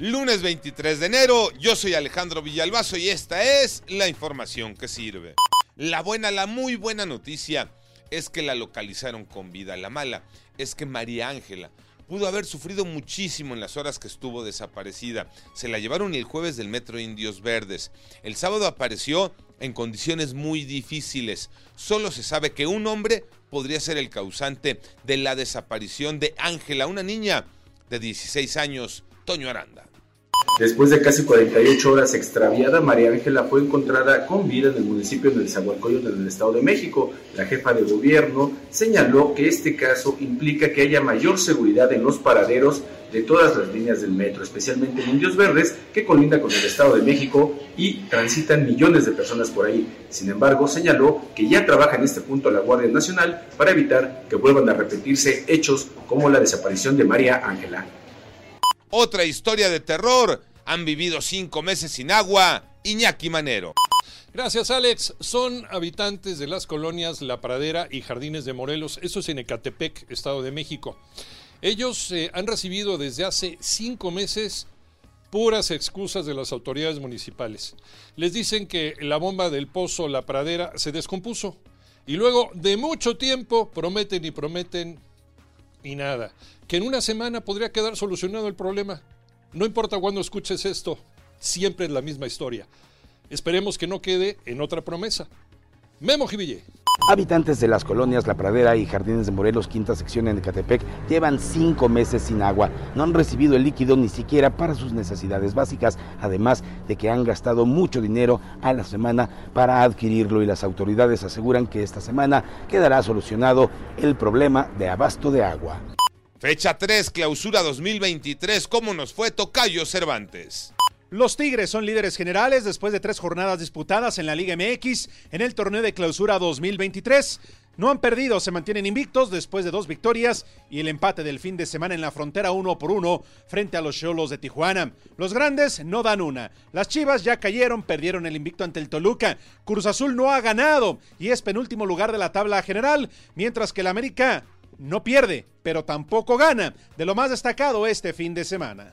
Lunes 23 de enero, yo soy Alejandro Villalbazo y esta es la información que sirve. La buena, la muy buena noticia es que la localizaron con vida. La mala es que María Ángela pudo haber sufrido muchísimo en las horas que estuvo desaparecida. Se la llevaron el jueves del Metro Indios Verdes. El sábado apareció en condiciones muy difíciles. Solo se sabe que un hombre podría ser el causante de la desaparición de Ángela, una niña de 16 años, Toño Aranda. Después de casi 48 horas extraviada, María Ángela fue encontrada con vida en el municipio de Nezahualcóyotl en el Estado de México. La jefa de gobierno señaló que este caso implica que haya mayor seguridad en los paraderos de todas las líneas del metro, especialmente en Indios Verdes, que colinda con el Estado de México y transitan millones de personas por ahí. Sin embargo, señaló que ya trabaja en este punto la Guardia Nacional para evitar que vuelvan a repetirse hechos como la desaparición de María Ángela. Otra historia de terror. Han vivido cinco meses sin agua. Iñaki Manero. Gracias, Alex. Son habitantes de las colonias La Pradera y Jardines de Morelos. Eso es en Ecatepec, Estado de México. Ellos eh, han recibido desde hace cinco meses puras excusas de las autoridades municipales. Les dicen que la bomba del pozo La Pradera se descompuso. Y luego de mucho tiempo prometen y prometen y nada. Que en una semana podría quedar solucionado el problema. No importa cuándo escuches esto, siempre es la misma historia. Esperemos que no quede en otra promesa. Memo Jiville. Habitantes de las colonias La Pradera y Jardines de Morelos, quinta sección en Ecatepec, llevan cinco meses sin agua. No han recibido el líquido ni siquiera para sus necesidades básicas, además de que han gastado mucho dinero a la semana para adquirirlo y las autoridades aseguran que esta semana quedará solucionado el problema de abasto de agua. Fecha 3, clausura 2023. ¿Cómo nos fue Tocayo Cervantes? Los Tigres son líderes generales después de tres jornadas disputadas en la Liga MX en el torneo de clausura 2023. No han perdido, se mantienen invictos después de dos victorias y el empate del fin de semana en la frontera uno por uno frente a los Cholos de Tijuana. Los grandes no dan una. Las Chivas ya cayeron, perdieron el invicto ante el Toluca. Cruz Azul no ha ganado y es penúltimo lugar de la tabla general, mientras que el América no pierde, pero tampoco gana. De lo más destacado este fin de semana.